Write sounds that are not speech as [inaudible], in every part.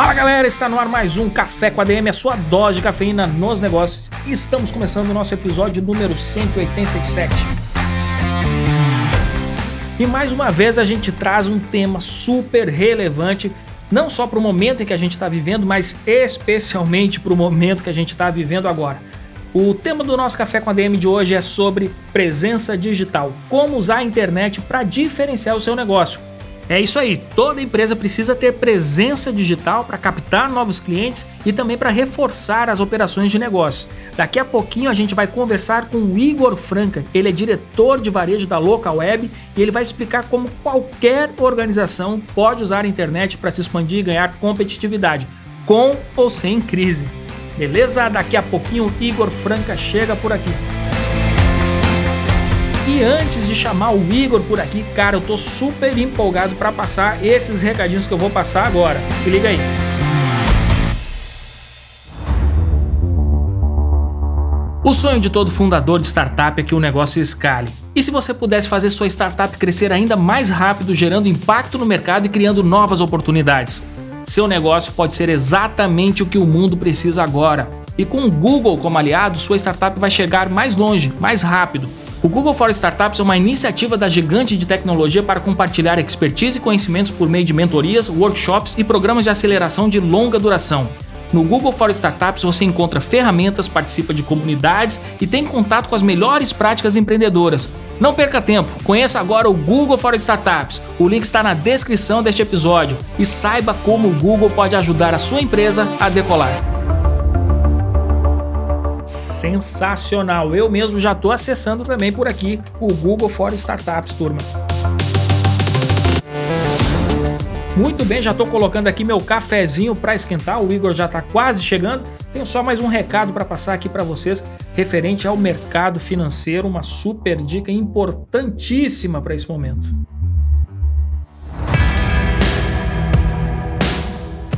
Fala galera, está no ar mais um Café com ADM, a sua dose de cafeína nos negócios. Estamos começando o nosso episódio número 187. E mais uma vez a gente traz um tema super relevante, não só para o momento em que a gente está vivendo, mas especialmente para o momento que a gente está vivendo agora. O tema do nosso Café com a DM de hoje é sobre presença digital, como usar a internet para diferenciar o seu negócio. É isso aí, toda empresa precisa ter presença digital para captar novos clientes e também para reforçar as operações de negócios. Daqui a pouquinho a gente vai conversar com o Igor Franca, ele é diretor de varejo da Local Web e ele vai explicar como qualquer organização pode usar a internet para se expandir e ganhar competitividade, com ou sem crise. Beleza? Daqui a pouquinho o Igor Franca chega por aqui. E antes de chamar o Igor por aqui, cara, eu tô super empolgado para passar esses recadinhos que eu vou passar agora. Se liga aí. O sonho de todo fundador de startup é que o negócio escale. E se você pudesse fazer sua startup crescer ainda mais rápido, gerando impacto no mercado e criando novas oportunidades? Seu negócio pode ser exatamente o que o mundo precisa agora. E com o Google como aliado, sua startup vai chegar mais longe, mais rápido. O Google for Startups é uma iniciativa da gigante de tecnologia para compartilhar expertise e conhecimentos por meio de mentorias, workshops e programas de aceleração de longa duração. No Google for Startups você encontra ferramentas, participa de comunidades e tem contato com as melhores práticas empreendedoras. Não perca tempo, conheça agora o Google for Startups. O link está na descrição deste episódio e saiba como o Google pode ajudar a sua empresa a decolar sensacional. Eu mesmo já estou acessando também por aqui o Google for Startups, turma. Muito bem, já estou colocando aqui meu cafezinho para esquentar. O Igor já está quase chegando. Tenho só mais um recado para passar aqui para vocês referente ao mercado financeiro, uma super dica importantíssima para esse momento.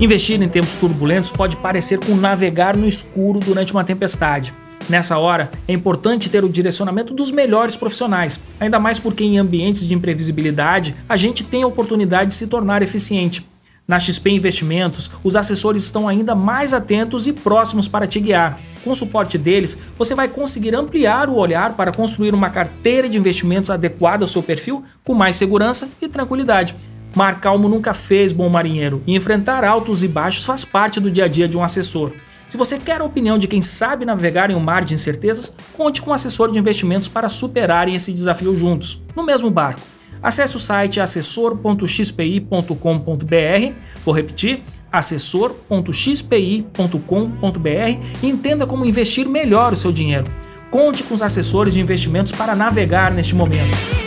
Investir em tempos turbulentos pode parecer com navegar no escuro durante uma tempestade. Nessa hora, é importante ter o direcionamento dos melhores profissionais, ainda mais porque em ambientes de imprevisibilidade a gente tem a oportunidade de se tornar eficiente. Na XP Investimentos, os assessores estão ainda mais atentos e próximos para te guiar. Com o suporte deles, você vai conseguir ampliar o olhar para construir uma carteira de investimentos adequada ao seu perfil com mais segurança e tranquilidade. Mar calmo nunca fez bom marinheiro e enfrentar altos e baixos faz parte do dia a dia de um assessor. Se você quer a opinião de quem sabe navegar em um mar de incertezas, conte com um assessor de investimentos para superarem esse desafio juntos, no mesmo barco. Acesse o site assessor.xpi.com.br, vou repetir, assessor.xpi.com.br e entenda como investir melhor o seu dinheiro. Conte com os assessores de investimentos para navegar neste momento.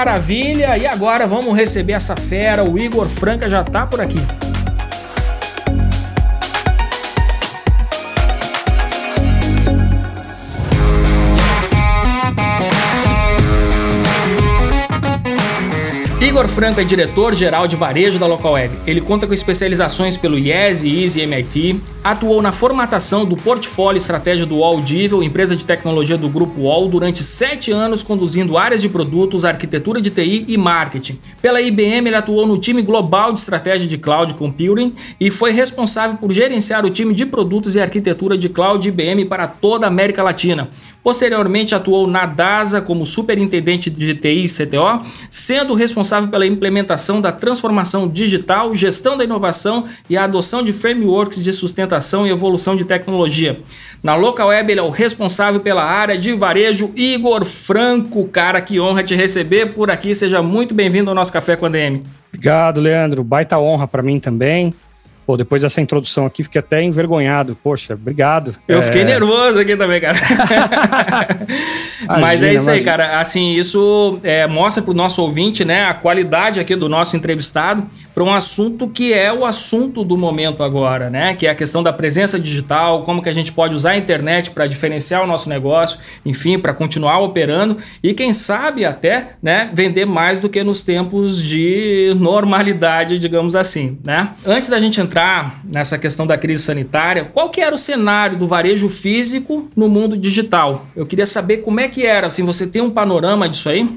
Maravilha! E agora vamos receber essa fera, o Igor Franca já tá por aqui. Igor Franco é diretor-geral de varejo da Local Web. Ele conta com especializações pelo IES, ISE e MIT, atuou na formatação do portfólio estratégia do Audivel, empresa de tecnologia do grupo UOL, durante sete anos, conduzindo áreas de produtos, arquitetura de TI e marketing. Pela IBM, ele atuou no time global de estratégia de cloud computing e foi responsável por gerenciar o time de produtos e arquitetura de cloud IBM para toda a América Latina. Posteriormente, atuou na DASA como superintendente de TI e CTO, sendo responsável pela implementação da transformação digital, gestão da inovação e a adoção de frameworks de sustentação e evolução de tecnologia. Na Local Web, ele é o responsável pela área de varejo. Igor Franco, cara, que honra te receber por aqui. Seja muito bem-vindo ao nosso Café com a DM. Obrigado, Leandro. Baita honra para mim também. Pô, depois dessa introdução aqui, fiquei até envergonhado. Poxa, obrigado. Eu é... fiquei nervoso aqui também, cara. [laughs] Mas é isso aí, cara. Assim, isso é, mostra para o nosso ouvinte, né, a qualidade aqui do nosso entrevistado para um assunto que é o assunto do momento agora, né? Que é a questão da presença digital, como que a gente pode usar a internet para diferenciar o nosso negócio, enfim, para continuar operando e quem sabe até, né, vender mais do que nos tempos de normalidade, digamos assim, né? Antes da gente entrar nessa questão da crise sanitária, qual que era o cenário do varejo físico no mundo digital? Eu queria saber como é que era, assim, você tem um panorama disso aí?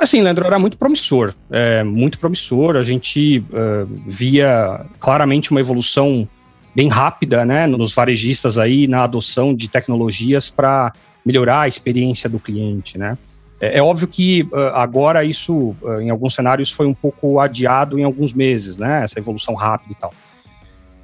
Assim, Leandro, era muito promissor, é, muito promissor. A gente uh, via claramente uma evolução bem rápida, né, nos varejistas aí na adoção de tecnologias para melhorar a experiência do cliente, né. É, é óbvio que uh, agora isso, uh, em alguns cenários, foi um pouco adiado em alguns meses, né, essa evolução rápida e tal.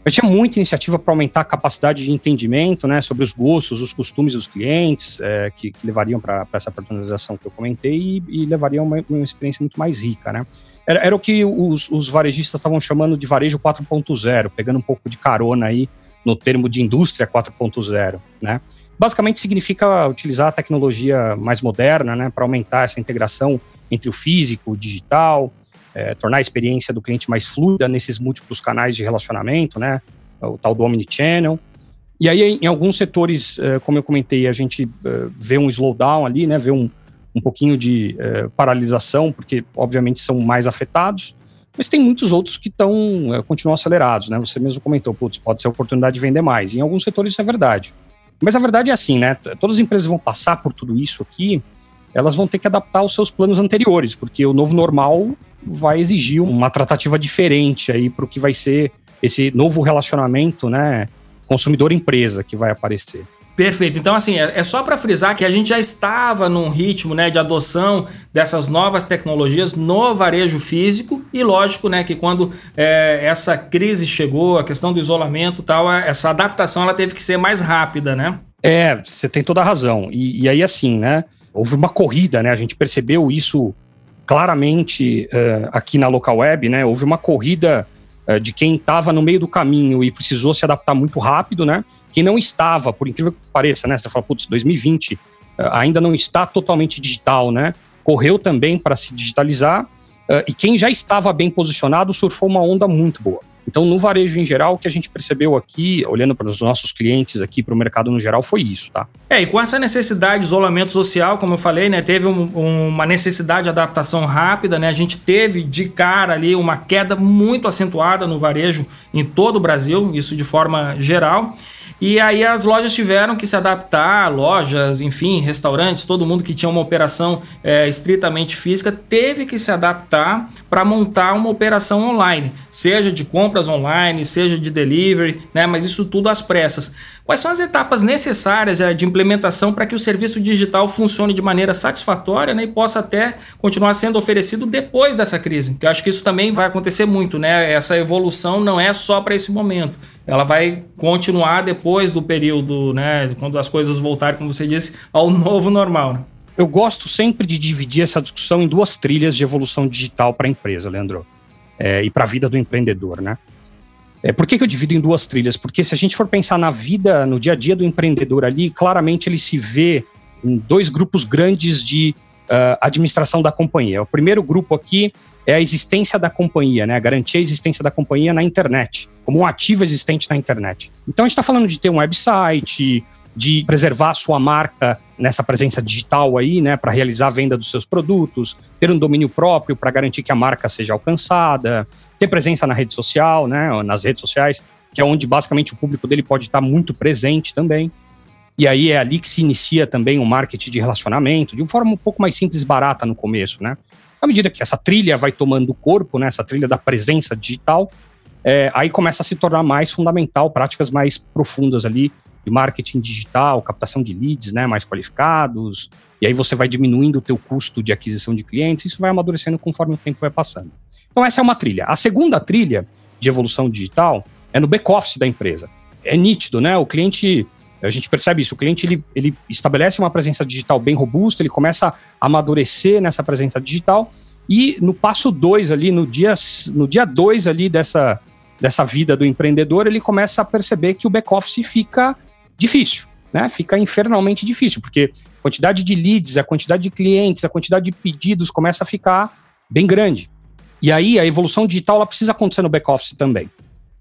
Mas tinha muita iniciativa para aumentar a capacidade de entendimento né, sobre os gostos, os costumes dos clientes, é, que, que, levariam para essa personalização que eu comentei e, e levariam uma, uma experiência muito mais rica. Né? Era, era o que os, os varejistas estavam chamando de varejo 4.0, pegando um pouco de carona aí no termo de indústria 4.0. Né? Basicamente significa utilizar a tecnologia mais moderna né, para aumentar essa integração entre o físico, o digital, é, tornar a experiência do cliente mais fluida nesses múltiplos canais de relacionamento, né? O tal do Omnichannel. E aí, em alguns setores, é, como eu comentei, a gente é, vê um slowdown ali, né? Vê um, um pouquinho de é, paralisação, porque, obviamente, são mais afetados. Mas tem muitos outros que estão, continuam acelerados, né? Você mesmo comentou, putz, pode ser oportunidade de vender mais. Em alguns setores isso é verdade. Mas a verdade é assim, né? Todas as empresas vão passar por tudo isso aqui elas vão ter que adaptar os seus planos anteriores, porque o novo normal vai exigir uma tratativa diferente aí para o que vai ser esse novo relacionamento, né, consumidor-empresa que vai aparecer. Perfeito. Então, assim, é, é só para frisar que a gente já estava num ritmo né, de adoção dessas novas tecnologias no varejo físico e lógico né, que quando é, essa crise chegou, a questão do isolamento tal, essa adaptação ela teve que ser mais rápida, né? É, você tem toda a razão. E, e aí, assim, né? Houve uma corrida, né? A gente percebeu isso claramente uh, aqui na local web, né? Houve uma corrida uh, de quem estava no meio do caminho e precisou se adaptar muito rápido, né? Quem não estava, por incrível que pareça, né? Você fala, putz, 2020 uh, ainda não está totalmente digital, né? Correu também para se digitalizar e quem já estava bem posicionado surfou uma onda muito boa. Então, no varejo em geral, o que a gente percebeu aqui, olhando para os nossos clientes aqui, para o mercado no geral, foi isso, tá? É, e com essa necessidade de isolamento social, como eu falei, né, teve um, uma necessidade de adaptação rápida, né? A gente teve de cara ali uma queda muito acentuada no varejo em todo o Brasil, isso de forma geral. E aí as lojas tiveram que se adaptar, lojas, enfim, restaurantes, todo mundo que tinha uma operação é, estritamente física teve que se adaptar para montar uma operação online, seja de compras online, seja de delivery, né? Mas isso tudo às pressas. Quais são as etapas necessárias é, de implementação para que o serviço digital funcione de maneira satisfatória né, e possa até continuar sendo oferecido depois dessa crise? Que eu acho que isso também vai acontecer muito, né? Essa evolução não é só para esse momento. Ela vai continuar depois do período, né? Quando as coisas voltarem, como você disse, ao novo normal. Né? Eu gosto sempre de dividir essa discussão em duas trilhas de evolução digital para a empresa, Leandro, é, e para a vida do empreendedor, né? É, por que, que eu divido em duas trilhas? Porque se a gente for pensar na vida, no dia a dia do empreendedor ali, claramente ele se vê em dois grupos grandes de uh, administração da companhia. O primeiro grupo aqui é a existência da companhia, né? Garantir a existência da companhia na internet, como um ativo existente na internet. Então a gente está falando de ter um website, de preservar a sua marca nessa presença digital aí, né, para realizar a venda dos seus produtos, ter um domínio próprio para garantir que a marca seja alcançada, ter presença na rede social, né, nas redes sociais, que é onde basicamente o público dele pode estar muito presente também. E aí é ali que se inicia também o marketing de relacionamento, de uma forma um pouco mais simples e barata no começo, né? À medida que essa trilha vai tomando corpo, né, essa trilha da presença digital, é, aí começa a se tornar mais fundamental, práticas mais profundas ali de marketing digital, captação de leads né, mais qualificados, e aí você vai diminuindo o teu custo de aquisição de clientes, isso vai amadurecendo conforme o tempo vai passando. Então essa é uma trilha. A segunda trilha de evolução digital é no back-office da empresa. É nítido, né? O cliente, a gente percebe isso, o cliente ele, ele estabelece uma presença digital bem robusta, ele começa a amadurecer nessa presença digital, e no passo 2 ali, no dia 2 no dia dois ali dessa, dessa vida do empreendedor, ele começa a perceber que o back-office fica difícil, né? Fica infernalmente difícil, porque a quantidade de leads, a quantidade de clientes, a quantidade de pedidos começa a ficar bem grande. E aí a evolução digital ela precisa acontecer no back-office também.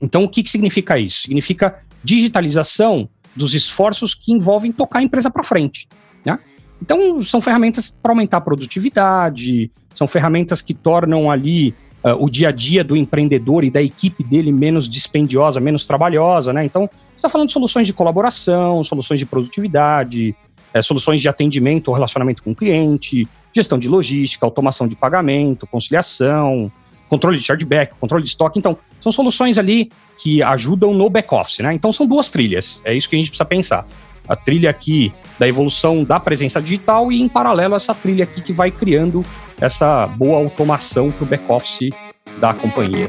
Então, o que, que significa isso? Significa digitalização dos esforços que envolvem tocar a empresa para frente. Né? Então, são ferramentas para aumentar a produtividade, são ferramentas que tornam ali uh, o dia a dia do empreendedor e da equipe dele menos dispendiosa, menos trabalhosa. Né? Então, está falando de soluções de colaboração, soluções de produtividade, é, soluções de atendimento ou relacionamento com o cliente, gestão de logística, automação de pagamento, conciliação, controle de chargeback, controle de estoque. Então, são soluções ali que ajudam no back-office, né? Então, são duas trilhas. É isso que a gente precisa pensar. A trilha aqui da evolução da presença digital e, em paralelo, essa trilha aqui que vai criando essa boa automação para o back-office da companhia.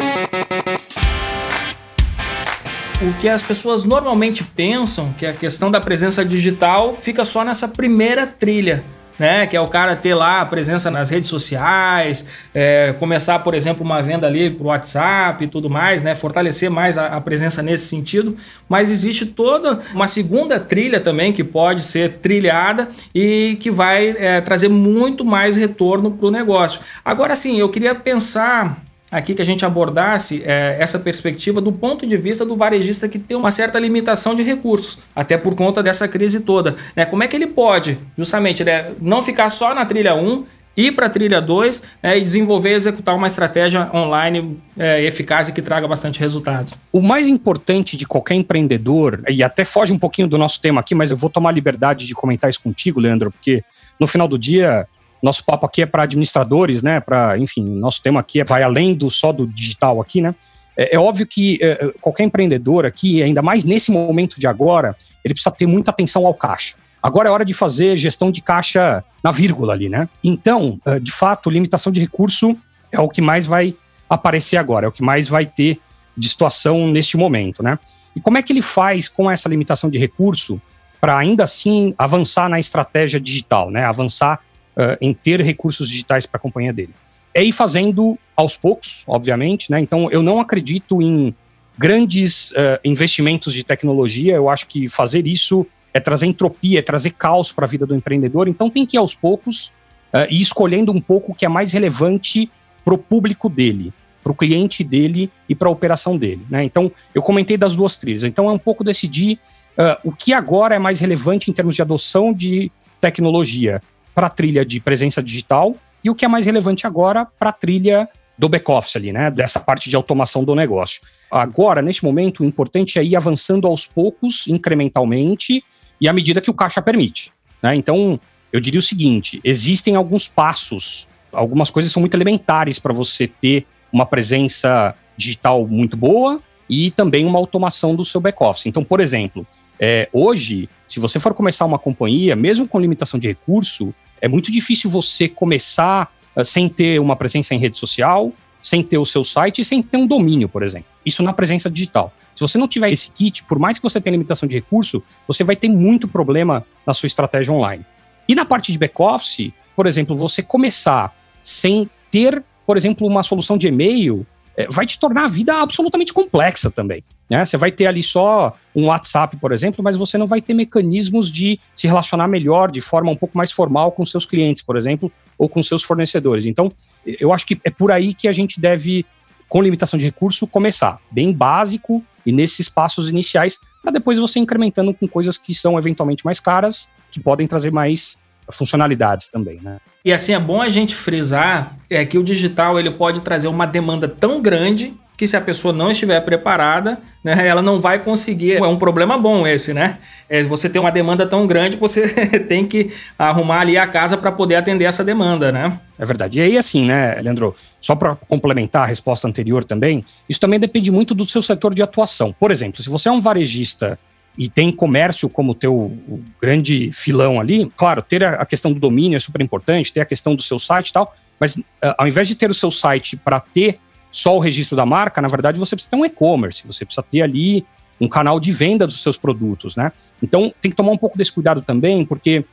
O que as pessoas normalmente pensam que a questão da presença digital fica só nessa primeira trilha né? Que é o cara ter lá a presença nas redes sociais, é, começar, por exemplo, uma venda ali pro WhatsApp e tudo mais, né? Fortalecer mais a, a, presença nesse sentido. Mas existe toda uma segunda trilha também que pode ser trilhada e que vai é, trazer muito mais retorno para o negócio. Agora sim, eu queria pensar aqui que a gente abordasse é, essa perspectiva do ponto de vista do varejista que tem uma certa limitação de recursos, até por conta dessa crise toda. Né? Como é que ele pode, justamente, né, não ficar só na trilha 1 ir para a trilha 2 né, e desenvolver e executar uma estratégia online é, eficaz e que traga bastante resultados. O mais importante de qualquer empreendedor, e até foge um pouquinho do nosso tema aqui, mas eu vou tomar liberdade de comentar isso contigo, Leandro, porque no final do dia nosso papo aqui é para administradores, né? Para, enfim, nosso tema aqui é, vai além do só do digital aqui, né? É, é óbvio que é, é, qualquer empreendedor aqui, ainda mais nesse momento de agora, ele precisa ter muita atenção ao caixa. Agora é hora de fazer gestão de caixa na vírgula ali, né? Então, é, de fato, limitação de recurso é o que mais vai aparecer agora, é o que mais vai ter de situação neste momento, né? E como é que ele faz com essa limitação de recurso para ainda assim avançar na estratégia digital, né? Avançar uh, em ter recursos digitais para a companhia dele. É ir fazendo aos poucos, obviamente, né? Então, eu não acredito em grandes uh, investimentos de tecnologia. Eu acho que fazer isso é trazer entropia, é trazer caos para a vida do empreendedor. Então, tem que ir aos poucos uh, e escolhendo um pouco o que é mais relevante para o público dele, para o cliente dele e para a operação dele. Né? Então, eu comentei das duas trilhas. Então, é um pouco decidir uh, o que agora é mais relevante em termos de adoção de tecnologia para a trilha de presença digital e o que é mais relevante agora para a trilha do back-office ali, né? Dessa parte de automação do negócio. Agora, neste momento, o importante é ir avançando aos poucos, incrementalmente, e à medida que o caixa permite. Né? Então, eu diria o seguinte: existem alguns passos, algumas coisas são muito elementares para você ter uma presença digital muito boa e também uma automação do seu back-office. Então, por exemplo, é, hoje, se você for começar uma companhia, mesmo com limitação de recurso, é muito difícil você começar uh, sem ter uma presença em rede social, sem ter o seu site e sem ter um domínio, por exemplo. Isso na presença digital. Se você não tiver esse kit, por mais que você tenha limitação de recurso, você vai ter muito problema na sua estratégia online. E na parte de back-office, por exemplo, você começar sem ter, por exemplo, uma solução de e-mail, é, vai te tornar a vida absolutamente complexa também. Né? Você vai ter ali só um WhatsApp, por exemplo, mas você não vai ter mecanismos de se relacionar melhor, de forma um pouco mais formal com seus clientes, por exemplo, ou com seus fornecedores. Então, eu acho que é por aí que a gente deve, com limitação de recurso, começar. Bem básico e nesses passos iniciais, para depois você incrementando com coisas que são eventualmente mais caras, que podem trazer mais funcionalidades também, né? E assim é bom a gente frisar é que o digital ele pode trazer uma demanda tão grande que se a pessoa não estiver preparada, né, ela não vai conseguir. É um problema bom esse, né? É, você tem uma demanda tão grande, você [laughs] tem que arrumar ali a casa para poder atender essa demanda, né? É verdade. E aí, assim, né, Leandro, só para complementar a resposta anterior também, isso também depende muito do seu setor de atuação. Por exemplo, se você é um varejista e tem comércio como teu grande filão ali, claro, ter a questão do domínio é super importante, ter a questão do seu site e tal, mas uh, ao invés de ter o seu site para ter só o registro da marca, na verdade você precisa ter um e-commerce, você precisa ter ali um canal de venda dos seus produtos, né? Então tem que tomar um pouco desse cuidado também, porque uh,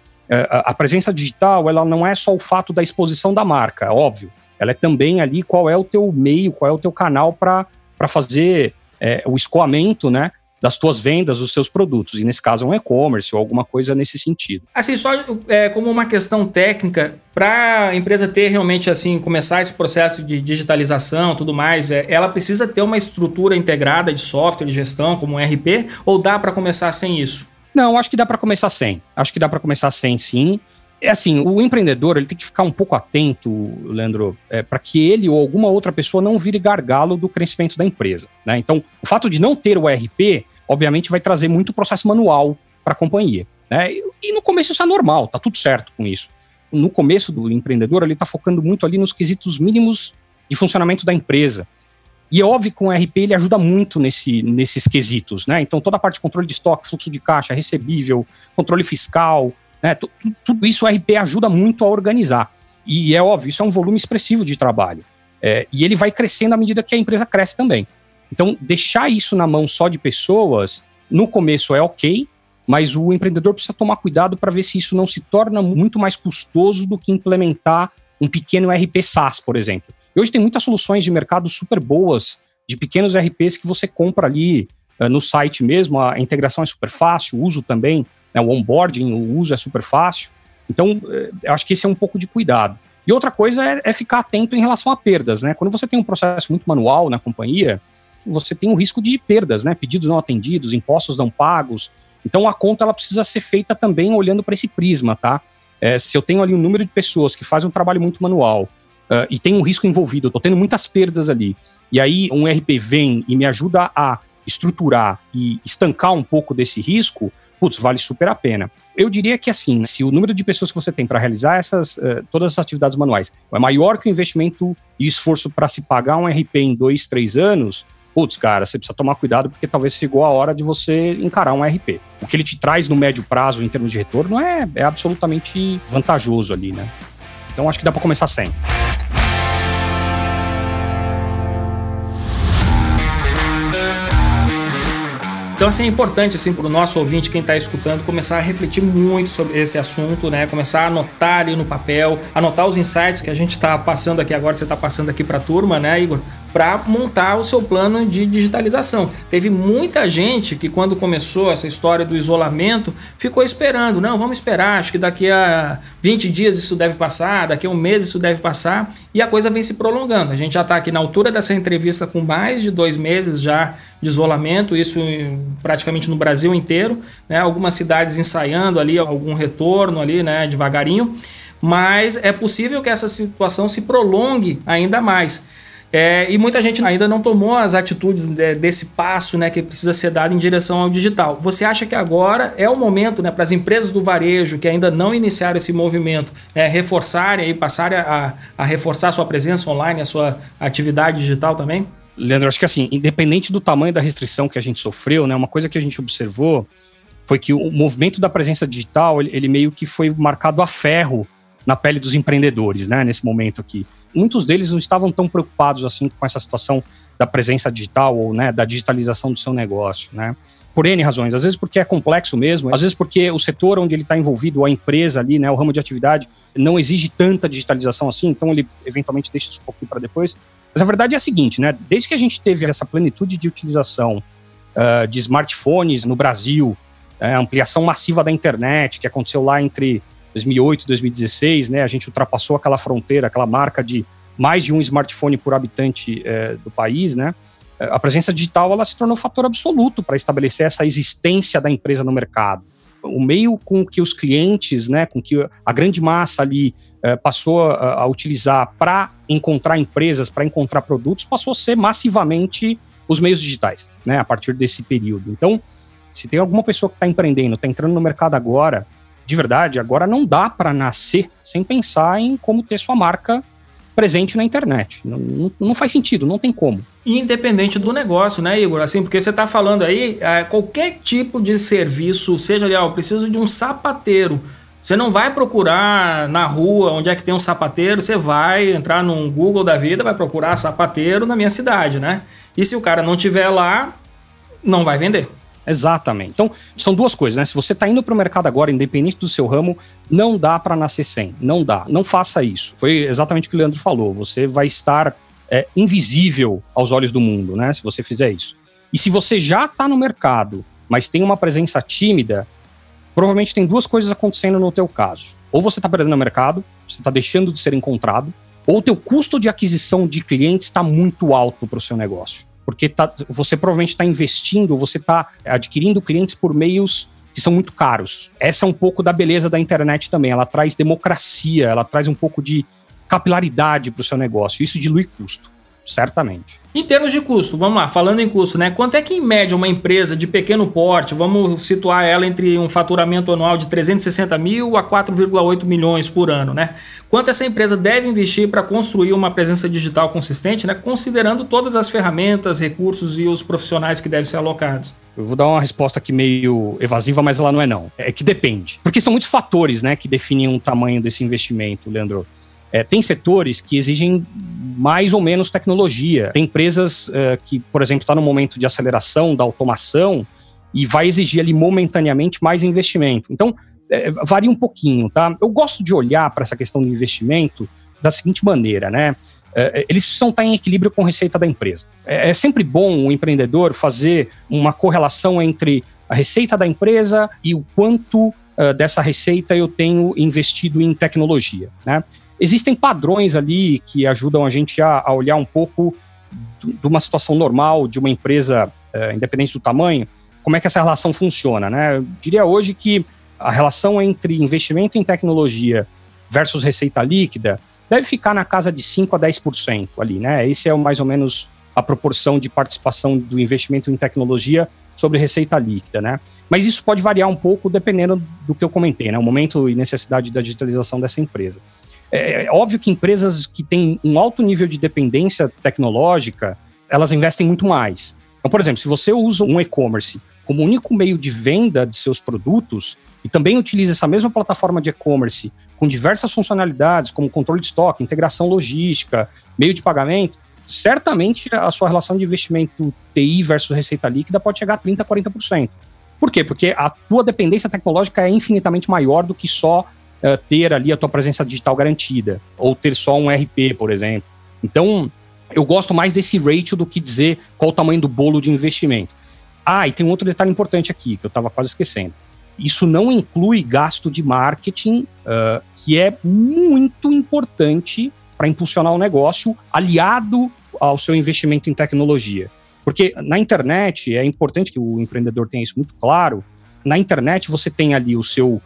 a presença digital, ela não é só o fato da exposição da marca, óbvio, ela é também ali qual é o teu meio, qual é o teu canal para fazer é, o escoamento, né? Das tuas vendas, dos seus produtos. E nesse caso é um e-commerce ou alguma coisa nesse sentido. Assim, só é, como uma questão técnica, para a empresa ter realmente assim, começar esse processo de digitalização tudo mais, é, ela precisa ter uma estrutura integrada de software de gestão, como um RP, ou dá para começar sem isso? Não, acho que dá para começar sem. Acho que dá para começar sem, sim. É assim, o empreendedor ele tem que ficar um pouco atento, Leandro, é, para que ele ou alguma outra pessoa não vire gargalo do crescimento da empresa. Né? Então, o fato de não ter o ERP, obviamente, vai trazer muito processo manual para a companhia. Né? E, e no começo isso é normal, tá tudo certo com isso. No começo do empreendedor, ele está focando muito ali nos quesitos mínimos de funcionamento da empresa. E é óbvio que o ERP ele ajuda muito nesse, nesses quesitos, né? Então, toda a parte de controle de estoque, fluxo de caixa, recebível, controle fiscal, né? Tudo isso o RP ajuda muito a organizar. E é óbvio, isso é um volume expressivo de trabalho. É, e ele vai crescendo à medida que a empresa cresce também. Então, deixar isso na mão só de pessoas, no começo é ok, mas o empreendedor precisa tomar cuidado para ver se isso não se torna muito mais custoso do que implementar um pequeno RP SaaS, por exemplo. E hoje tem muitas soluções de mercado super boas, de pequenos RPs que você compra ali uh, no site mesmo, a integração é super fácil, o uso também né, o onboarding, o uso é super fácil. Então, eh, eu acho que esse é um pouco de cuidado. E outra coisa é, é, ficar atento em relação a perdas, né? Quando você tem um processo muito manual na companhia, você tem um risco de perdas, né? Pedidos não atendidos, impostos não pagos. Então, a conta ela precisa ser feita também olhando para esse prisma, tá? É, se eu tenho ali um número de pessoas que fazem um trabalho muito manual uh, e tem um risco envolvido, eu estou tendo muitas perdas ali, e aí um RP vem e me ajuda a estruturar e estancar um pouco desse risco, putz, vale super a pena. Eu diria que assim, se o número de pessoas que você tem para realizar essas uh, todas as atividades manuais é maior que o investimento e esforço para se pagar um RP em dois, três anos, putz, cara, você precisa tomar cuidado porque talvez chegou a hora de você encarar um RP. O que ele te traz no médio prazo em termos de retorno é, é absolutamente vantajoso ali, né? Então acho que dá para começar sem. Assim, é importante, assim, para o nosso ouvinte, quem está escutando, começar a refletir muito sobre esse assunto, né? Começar a anotar ali no papel, anotar os insights que a gente está passando aqui agora, você está passando aqui para a turma, né, Igor? Para montar o seu plano de digitalização. Teve muita gente que, quando começou essa história do isolamento, ficou esperando. Não, vamos esperar, acho que daqui a 20 dias isso deve passar, daqui a um mês isso deve passar, e a coisa vem se prolongando. A gente já está aqui na altura dessa entrevista com mais de dois meses já de isolamento, isso praticamente no Brasil inteiro, né? algumas cidades ensaiando ali algum retorno ali, né, devagarinho, mas é possível que essa situação se prolongue ainda mais. É, e muita gente ainda não tomou as atitudes de, desse passo né, que precisa ser dado em direção ao digital. Você acha que agora é o momento né, para as empresas do varejo que ainda não iniciaram esse movimento é, reforçarem e passarem a, a reforçar a sua presença online, a sua atividade digital também? Leandro, acho que assim, independente do tamanho da restrição que a gente sofreu, né, uma coisa que a gente observou foi que o movimento da presença digital, ele, ele meio que foi marcado a ferro na pele dos empreendedores, né, nesse momento aqui muitos deles não estavam tão preocupados assim com essa situação da presença digital ou né, da digitalização do seu negócio, né? Por N razões, às vezes porque é complexo mesmo, às vezes porque o setor onde ele está envolvido, a empresa ali, né, o ramo de atividade, não exige tanta digitalização assim, então ele eventualmente deixa isso um pouquinho para depois. Mas a verdade é a seguinte, né? Desde que a gente teve essa plenitude de utilização uh, de smartphones no Brasil, a ampliação massiva da internet, que aconteceu lá entre 2008, 2016, né, a gente ultrapassou aquela fronteira, aquela marca de mais de um smartphone por habitante é, do país, né? É, a presença digital ela se tornou um fator absoluto para estabelecer essa existência da empresa no mercado. O meio com que os clientes, né, com que a grande massa ali é, passou a, a utilizar para encontrar empresas, para encontrar produtos, passou a ser massivamente os meios digitais, né, a partir desse período. Então, se tem alguma pessoa que está empreendendo, está entrando no mercado agora, de verdade, agora não dá para nascer sem pensar em como ter sua marca presente na internet. Não, não, faz sentido, não tem como. Independente do negócio, né, Igor? Assim, porque você está falando aí, é, qualquer tipo de serviço, seja ali, ó, eu preciso de um sapateiro. Você não vai procurar na rua onde é que tem um sapateiro, você vai entrar no Google da vida, vai procurar sapateiro na minha cidade, né? E se o cara não tiver lá, não vai vender. Exatamente. Então, são duas coisas, né? Se você está indo para o mercado agora, independente do seu ramo, não dá para nascer sem. Não dá. Não faça isso. Foi exatamente o que o Leandro falou. Você vai estar é, invisível aos olhos do mundo, né? Se você fizer isso. E se você já está no mercado, mas tem uma presença tímida, provavelmente tem duas coisas acontecendo no teu caso. Ou você está perdendo o mercado, você está deixando de ser encontrado, ou o teu custo de aquisição de clientes está muito alto para o seu negócio. Porque tá, você provavelmente está investindo, você está adquirindo clientes por meios que são muito caros. Essa é um pouco da beleza da internet também. Ela traz democracia, ela traz um pouco de capilaridade para o seu negócio. Isso dilui custo certamente. Em termos de custo, vamos lá, falando em custo, né? Quanto é que em média uma empresa de pequeno porte, vamos situar ela entre um faturamento anual de 360 mil a 4,8 milhões por ano, né? Quanto essa empresa deve investir para construir uma presença digital consistente, né? Considerando todas as ferramentas, recursos e os profissionais que devem ser alocados. Eu vou dar uma resposta aqui meio evasiva, mas ela não é não. É que depende. Porque são muitos fatores, né, que definem o tamanho desse investimento, Leandro. É, tem setores que exigem mais ou menos tecnologia. Tem empresas é, que, por exemplo, está no momento de aceleração da automação e vai exigir ali momentaneamente mais investimento. Então, é, varia um pouquinho, tá? Eu gosto de olhar para essa questão do investimento da seguinte maneira, né? É, eles precisam estar em equilíbrio com a receita da empresa. É, é sempre bom o empreendedor fazer uma correlação entre a receita da empresa e o quanto uh, dessa receita eu tenho investido em tecnologia, né? Existem padrões ali que ajudam a gente a, a olhar um pouco de uma situação normal de uma empresa, é, independente do tamanho, como é que essa relação funciona, né? Eu diria hoje que a relação entre investimento em tecnologia versus receita líquida deve ficar na casa de 5 a 10% ali, né? Esse é mais ou menos a proporção de participação do investimento em tecnologia sobre receita líquida, né? Mas isso pode variar um pouco dependendo do que eu comentei, né? O momento e necessidade da digitalização dessa empresa. É, é óbvio que empresas que têm um alto nível de dependência tecnológica, elas investem muito mais. Então, por exemplo, se você usa um e-commerce como único meio de venda de seus produtos e também utiliza essa mesma plataforma de e-commerce com diversas funcionalidades, como controle de estoque, integração logística, meio de pagamento, certamente a sua relação de investimento TI versus receita líquida pode chegar a 30%, 40%. Por quê? Porque a tua dependência tecnológica é infinitamente maior do que só uh, ter ali a tua presença digital garantida, ou ter só um RP, por exemplo. Então, eu gosto mais desse ratio do que dizer qual o tamanho do bolo de investimento. Ah, e tem um outro detalhe importante aqui, que eu estava quase esquecendo. Isso não inclui gasto de marketing, uh, que é muito importante para impulsionar o negócio, aliado ao seu investimento em tecnologia. Porque na internet, é importante que o empreendedor tenha isso muito claro, na internet você tem ali o seu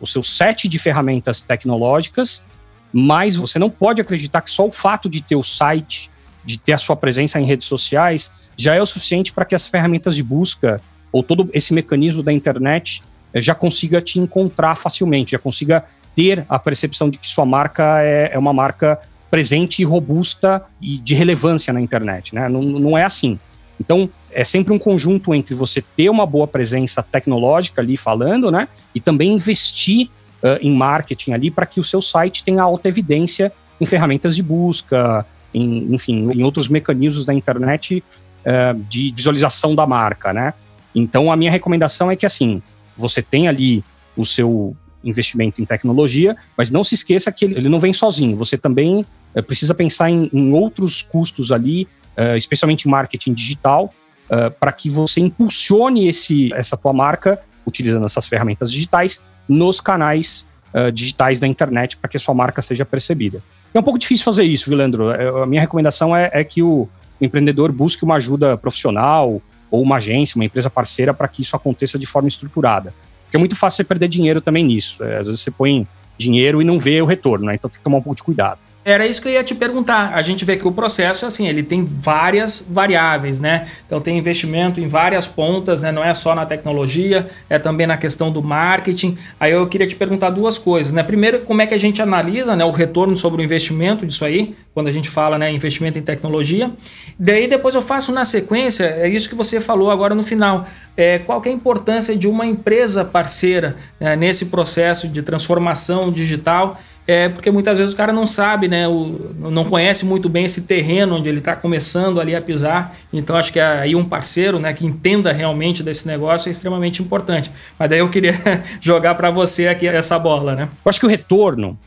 o seu set de ferramentas tecnológicas, mas você não pode acreditar que só o fato de ter o site, de ter a sua presença em redes sociais, já é o suficiente para que as ferramentas de busca ou todo esse mecanismo da internet eh, já consiga te encontrar facilmente, já consiga ter a percepção de que sua marca é, é uma marca presente e robusta e de relevância na internet. Né? Não, não é assim. Então, é sempre um conjunto entre você ter uma boa presença tecnológica ali falando, né? E também investir uh, em marketing ali para que o seu site tenha alta evidência em ferramentas de busca, em, enfim, em outros mecanismos da internet uh, de visualização da marca, né? Então, a minha recomendação é que, assim, você tem ali o seu investimento em tecnologia, mas não se esqueça que ele, ele não vem sozinho. Você também uh, precisa pensar em, em outros custos ali uh, especialmente marketing digital, uh, para que você impulsione esse, essa tua marca utilizando essas ferramentas digitais nos canais uh, digitais da internet para que a sua marca seja percebida. É um pouco difícil fazer isso, viu, Leandro? A minha recomendação é, é que o empreendedor busque uma ajuda profissional ou uma agência, uma empresa parceira para que isso aconteça de forma estruturada. Porque é muito fácil você perder dinheiro também nisso. É, às vezes você põe dinheiro e não vê o retorno, né? Então tem que tomar um pouco de cuidado. Era isso que eu ia te perguntar. A gente vê que o processo, assim, ele tem várias variáveis, né? Então tem investimento em várias pontas, né? Não é só na tecnologia, é também na questão do marketing. Aí eu queria te perguntar duas coisas, né? Primeiro, como é que a gente analisa, né, o retorno sobre o investimento disso aí, quando a gente fala, né, investimento em tecnologia. Daí depois eu faço na sequência, é isso que você falou agora no final. É, qual é a importância de uma empresa parceira né, nesse processo de transformação digital? É porque muitas vezes o cara não sabe, né? O, não conhece muito bem esse terreno onde ele está começando ali a pisar. Então acho que aí um parceiro, né, que entenda realmente desse negócio é extremamente importante. Mas daí eu queria [laughs] jogar para você aqui essa bola, né? Eu acho que o retorno,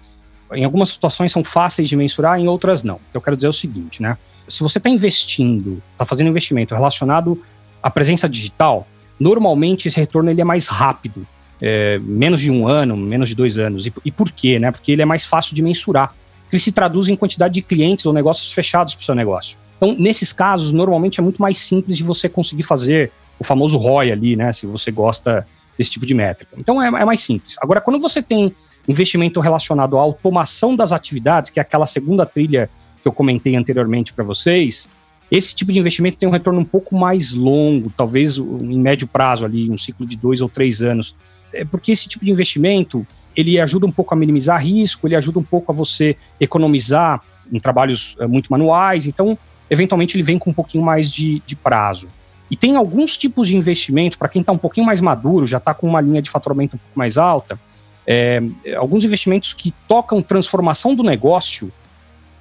em algumas situações são fáceis de mensurar, em outras não. Eu quero dizer o seguinte, né? Se você está investindo, está fazendo investimento relacionado a presença digital, normalmente esse retorno ele é mais rápido, é, menos de um ano, menos de dois anos. E, e por quê? Né? Porque ele é mais fácil de mensurar. Ele se traduz em quantidade de clientes ou negócios fechados para o seu negócio. Então, nesses casos, normalmente é muito mais simples de você conseguir fazer o famoso ROI ali, né? Se você gosta desse tipo de métrica. Então, é, é mais simples. Agora, quando você tem investimento relacionado à automação das atividades, que é aquela segunda trilha que eu comentei anteriormente para vocês, esse tipo de investimento tem um retorno um pouco mais longo, talvez em médio prazo ali, um ciclo de dois ou três anos. É porque esse tipo de investimento ele ajuda um pouco a minimizar risco, ele ajuda um pouco a você economizar em trabalhos é, muito manuais. Então, eventualmente ele vem com um pouquinho mais de, de prazo. E tem alguns tipos de investimento, para quem está um pouquinho mais maduro, já está com uma linha de faturamento um pouco mais alta, é, alguns investimentos que tocam transformação do negócio,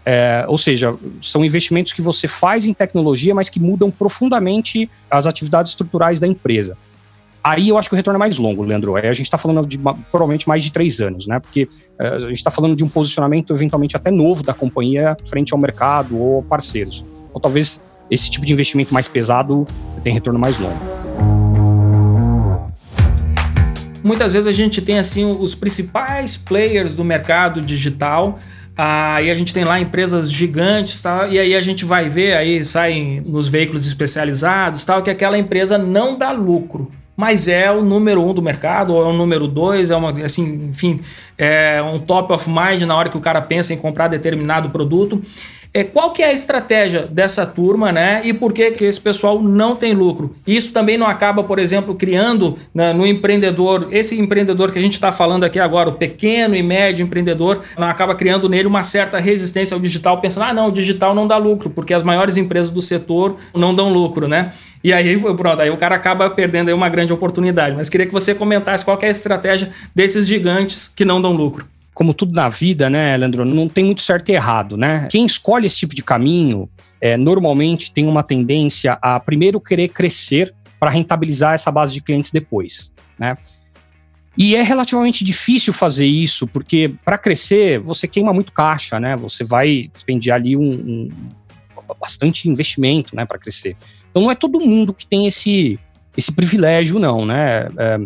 é, ou seja, são investimentos que você faz em tecnologia, mas que mudam profundamente as atividades estruturais da empresa. Aí eu acho que o retorno é mais longo, Leandro. Aí a gente está falando de provavelmente mais de três anos, né? Porque é, a gente está falando de um posicionamento eventualmente até novo da companhia frente ao mercado ou parceiros. Ou talvez esse tipo de investimento mais pesado tem retorno mais longo. Muitas vezes a gente tem assim os principais players do mercado digital. Aí a gente tem lá empresas gigantes, tá? e aí a gente vai ver, aí saem nos veículos especializados, tal, que aquela empresa não dá lucro mas é o número um do mercado, ou é o número dois, é uma, assim, enfim, é um top of mind na hora que o cara pensa em comprar determinado produto. É, qual que é a estratégia dessa turma, né? E por que, que esse pessoal não tem lucro? Isso também não acaba, por exemplo, criando né, no empreendedor, esse empreendedor que a gente está falando aqui agora, o pequeno e médio empreendedor, não acaba criando nele uma certa resistência ao digital, pensando, ah, não, o digital não dá lucro, porque as maiores empresas do setor não dão lucro, né? E aí, [laughs] pronto, aí o cara acaba perdendo aí uma grande oportunidade. Mas queria que você comentasse qual é a estratégia desses gigantes que não dão lucro como tudo na vida, né, Leandro, não tem muito certo e errado, né? Quem escolhe esse tipo de caminho é, normalmente tem uma tendência a primeiro querer crescer para rentabilizar essa base de clientes depois, né? E é relativamente difícil fazer isso, porque para crescer você queima muito caixa, né? Você vai despendir ali um, um bastante investimento, né, para crescer. Então não é todo mundo que tem esse esse privilégio, não, né? É,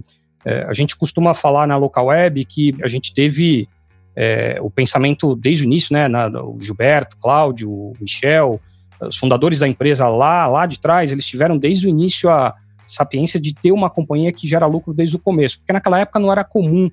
é, a gente costuma falar na local web que a gente teve é, o pensamento desde o início, né? Na, o Gilberto, Cláudio, o Michel, os fundadores da empresa lá, lá de trás, eles tiveram desde o início a sapiência de ter uma companhia que gera lucro desde o começo, porque naquela época não era comum,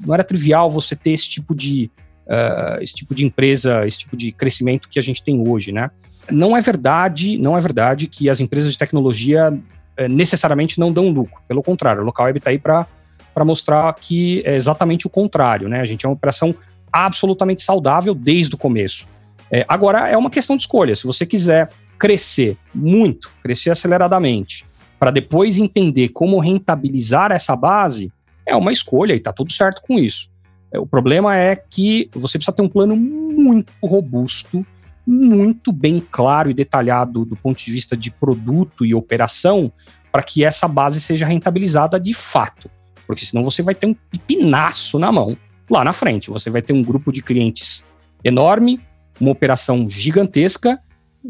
não era trivial você ter esse tipo de uh, esse tipo de empresa, esse tipo de crescimento que a gente tem hoje, né? Não é verdade, não é verdade que as empresas de tecnologia uh, necessariamente não dão lucro. Pelo contrário, o local web está aí para para mostrar que é exatamente o contrário, né? A gente é uma operação absolutamente saudável desde o começo. É, agora é uma questão de escolha. Se você quiser crescer muito, crescer aceleradamente, para depois entender como rentabilizar essa base, é uma escolha e está tudo certo com isso. É, o problema é que você precisa ter um plano muito robusto, muito bem claro e detalhado do ponto de vista de produto e operação, para que essa base seja rentabilizada de fato porque senão você vai ter um pipinaço na mão lá na frente. Você vai ter um grupo de clientes enorme, uma operação gigantesca,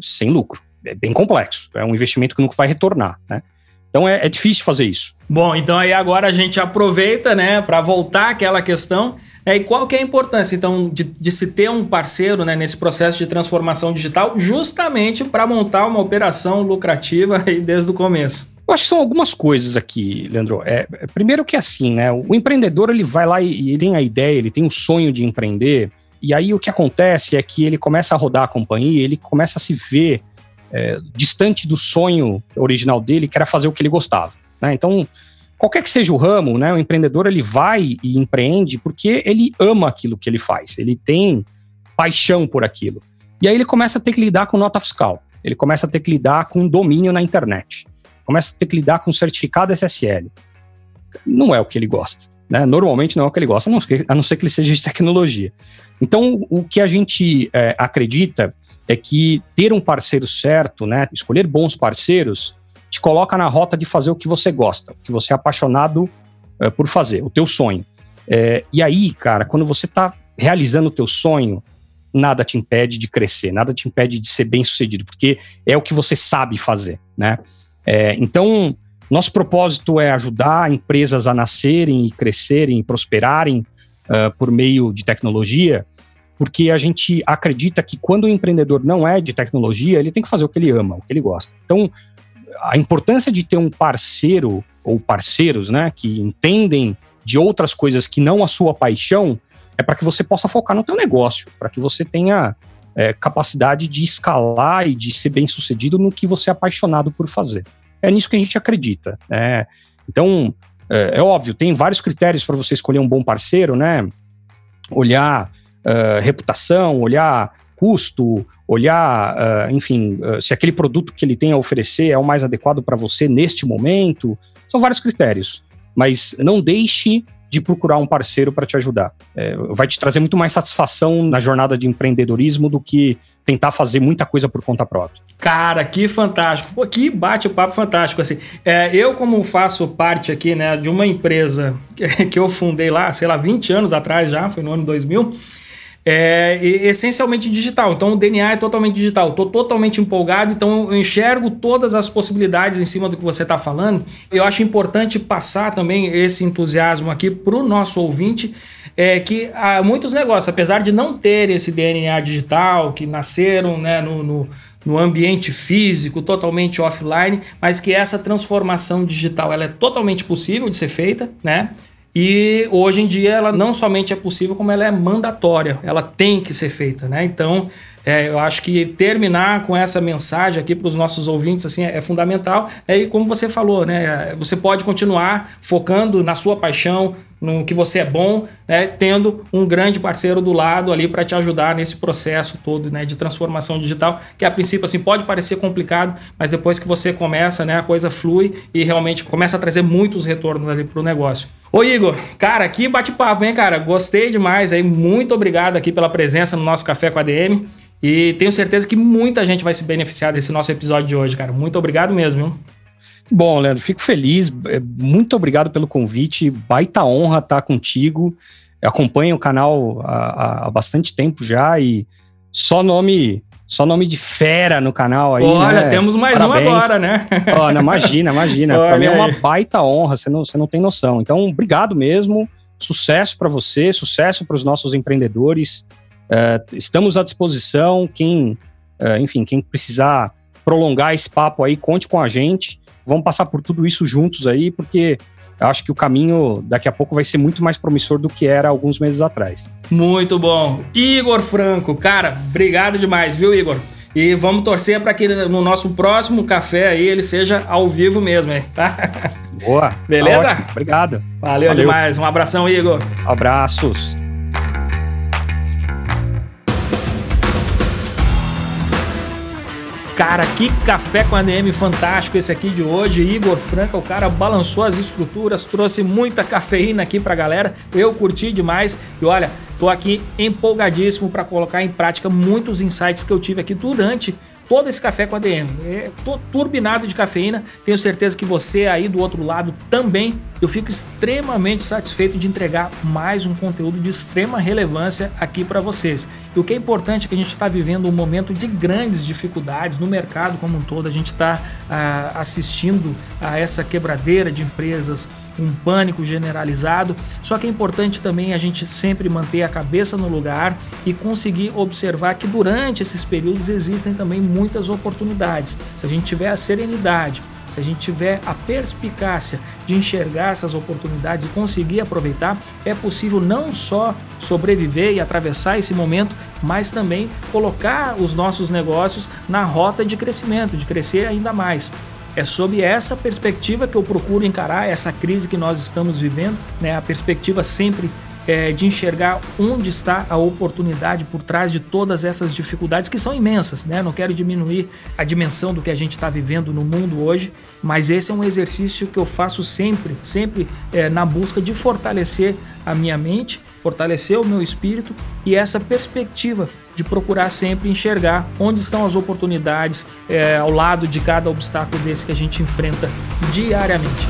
sem lucro. É bem complexo. É um investimento que nunca vai retornar, né? Então é, é difícil fazer isso. Bom, então aí agora a gente aproveita, né, para voltar àquela questão. Né, e qual que é a importância, então, de, de se ter um parceiro né, nesse processo de transformação digital, justamente para montar uma operação lucrativa [laughs] aí desde o começo? Eu acho que são algumas coisas aqui, Leandro. É, é, primeiro que é assim, né? O empreendedor ele vai lá e, ele tem a ideia, ele tem o sonho de empreender, e aí o que acontece é que ele começa a rodar a companhia, ele começa a se ver é, distante do sonho original dele, que era fazer o que ele gostava. Né? Então, qualquer que seja o ramo, né, o empreendedor ele vai e empreende porque ele ama aquilo que ele faz, ele tem paixão por aquilo. E aí ele começa a ter que lidar com nota fiscal, ele começa a ter que lidar com domínio na internet começa a ter que lidar com certificado SSL. Não é o que ele gosta. Né? Normalmente não é o que ele gosta, a não, ser, a não ser que ele seja de tecnologia. Então, o que a gente é, acredita é que ter um parceiro certo, né, escolher bons parceiros, te coloca na rota de fazer o que você gosta, o que você é apaixonado é, por fazer, o teu sonho. É, e aí, cara, quando você está realizando o teu sonho, nada te impede de crescer, nada te impede de ser bem sucedido, porque é o que você sabe fazer, né? É, então, nosso propósito é ajudar empresas a nascerem e crescerem e prosperarem uh, por meio de tecnologia, porque a gente acredita que quando o empreendedor não é de tecnologia, ele tem que fazer o que ele ama, o que ele gosta. Então, a importância de ter um parceiro ou parceiros, né, que entendem de outras coisas que não a sua paixão, é para que você possa focar no teu negócio, para que você tenha é, capacidade de escalar e de ser bem sucedido no que você é apaixonado por fazer. É nisso que a gente acredita. Né? Então, é, é óbvio, tem vários critérios para você escolher um bom parceiro, né? Olhar uh, reputação, olhar custo, olhar, uh, enfim, uh, se aquele produto que ele tem a oferecer é o mais adequado para você neste momento. São vários critérios. Mas não deixe de procurar um parceiro para te ajudar. É, vai te trazer muito mais satisfação na jornada de empreendedorismo do que tentar fazer muita coisa por conta própria. Cara, que fantástico. Pô, que bate-papo fantástico. Assim, é, eu, como faço parte aqui né, de uma empresa [laughs] que, eu fundei lá, sei lá, 20 anos atrás já, foi no ano 2000 é essencialmente digital. Então o DNA é totalmente digital. Estou totalmente empolgado, então eu enxergo todas as possibilidades em cima do que você está falando. Eu acho importante passar também esse entusiasmo aqui para o nosso ouvinte. É que há muitos negócios, apesar de não ter esse DNA digital, que nasceram né, no, no no ambiente físico, totalmente offline, mas que essa transformação digital ela é totalmente possível de ser feita, né? E hoje em dia ela não somente é possível, como ela é mandatória, ela tem que ser feita, né? Então, é, eu acho que terminar com essa mensagem aqui para os nossos ouvintes assim é, é fundamental. É, e como você falou, né? Você pode continuar focando na sua paixão, no que você é bom, né, tendo um grande parceiro do lado ali para te ajudar nesse processo todo né, de transformação digital, que a princípio assim pode parecer complicado, mas depois que você começa, né, a coisa flui e realmente começa a trazer muitos retornos ali para o negócio. Ô Igor, cara, que bate-papo, hein, cara? Gostei demais aí. Muito obrigado aqui pela presença no nosso Café com a DM. E tenho certeza que muita gente vai se beneficiar desse nosso episódio de hoje, cara. Muito obrigado mesmo, viu? Bom, Leandro, fico feliz. É, muito obrigado pelo convite. Baita honra estar contigo. Eu acompanho o canal há, há bastante tempo já e só nome só nome de fera no canal aí. Olha, né? temos mais Parabéns. um agora, né? [laughs] Oh, não, imagina, imagina. para mim é uma baita honra, você não, você não tem noção. Então, obrigado mesmo. Sucesso para você, sucesso para os nossos empreendedores. Uh, estamos à disposição. Quem, uh, enfim, quem precisar prolongar esse papo aí, conte com a gente. Vamos passar por tudo isso juntos aí, porque eu acho que o caminho daqui a pouco vai ser muito mais promissor do que era alguns meses atrás. Muito bom. Igor Franco, cara, obrigado demais, viu, Igor? E vamos torcer para que no nosso próximo café aí ele seja ao vivo mesmo, hein? [laughs] Tá? Boa. Beleza? Tá Obrigado. Valeu, Valeu demais. Um abração, Igor. Abraços. Cara, que café com ADM fantástico esse aqui de hoje. Igor Franca, o cara balançou as estruturas, trouxe muita cafeína aqui pra galera. Eu curti demais. E olha, tô aqui empolgadíssimo para colocar em prática muitos insights que eu tive aqui durante todo esse café com ADM. É, turbinado de cafeína. Tenho certeza que você aí do outro lado também. Eu fico extremamente satisfeito de entregar mais um conteúdo de extrema relevância aqui para vocês. E o que é importante é que a gente está vivendo um momento de grandes dificuldades no mercado como um todo. A gente está ah, assistindo a essa quebradeira de empresas, um pânico generalizado. Só que é importante também a gente sempre manter a cabeça no lugar e conseguir observar que durante esses períodos existem também muitas oportunidades. Se a gente tiver a serenidade, se a gente tiver a perspicácia de enxergar essas oportunidades e conseguir aproveitar, é possível não só sobreviver e atravessar esse momento, mas também colocar os nossos negócios na rota de crescimento, de crescer ainda mais. É sob essa perspectiva que eu procuro encarar essa crise que nós estamos vivendo, né? A perspectiva sempre é, de enxergar onde está a oportunidade por trás de todas essas dificuldades que são imensas, né? Não quero diminuir a dimensão do que a gente está vivendo no mundo hoje, mas esse é um exercício que eu faço sempre, sempre é, na busca de fortalecer a minha mente, fortalecer o meu espírito e essa perspectiva de procurar sempre enxergar onde estão as oportunidades é, ao lado de cada obstáculo desse que a gente enfrenta diariamente.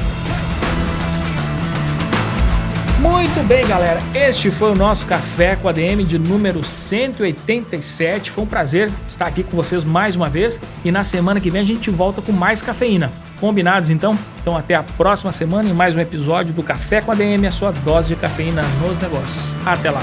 Muito bem, galera. Este foi o nosso Café com a DM de número 187. Foi um prazer estar aqui com vocês mais uma vez. E na semana que vem a gente volta com mais cafeína. Combinados então? Então até a próxima semana em mais um episódio do Café com a DM, a sua dose de cafeína nos negócios. Até lá.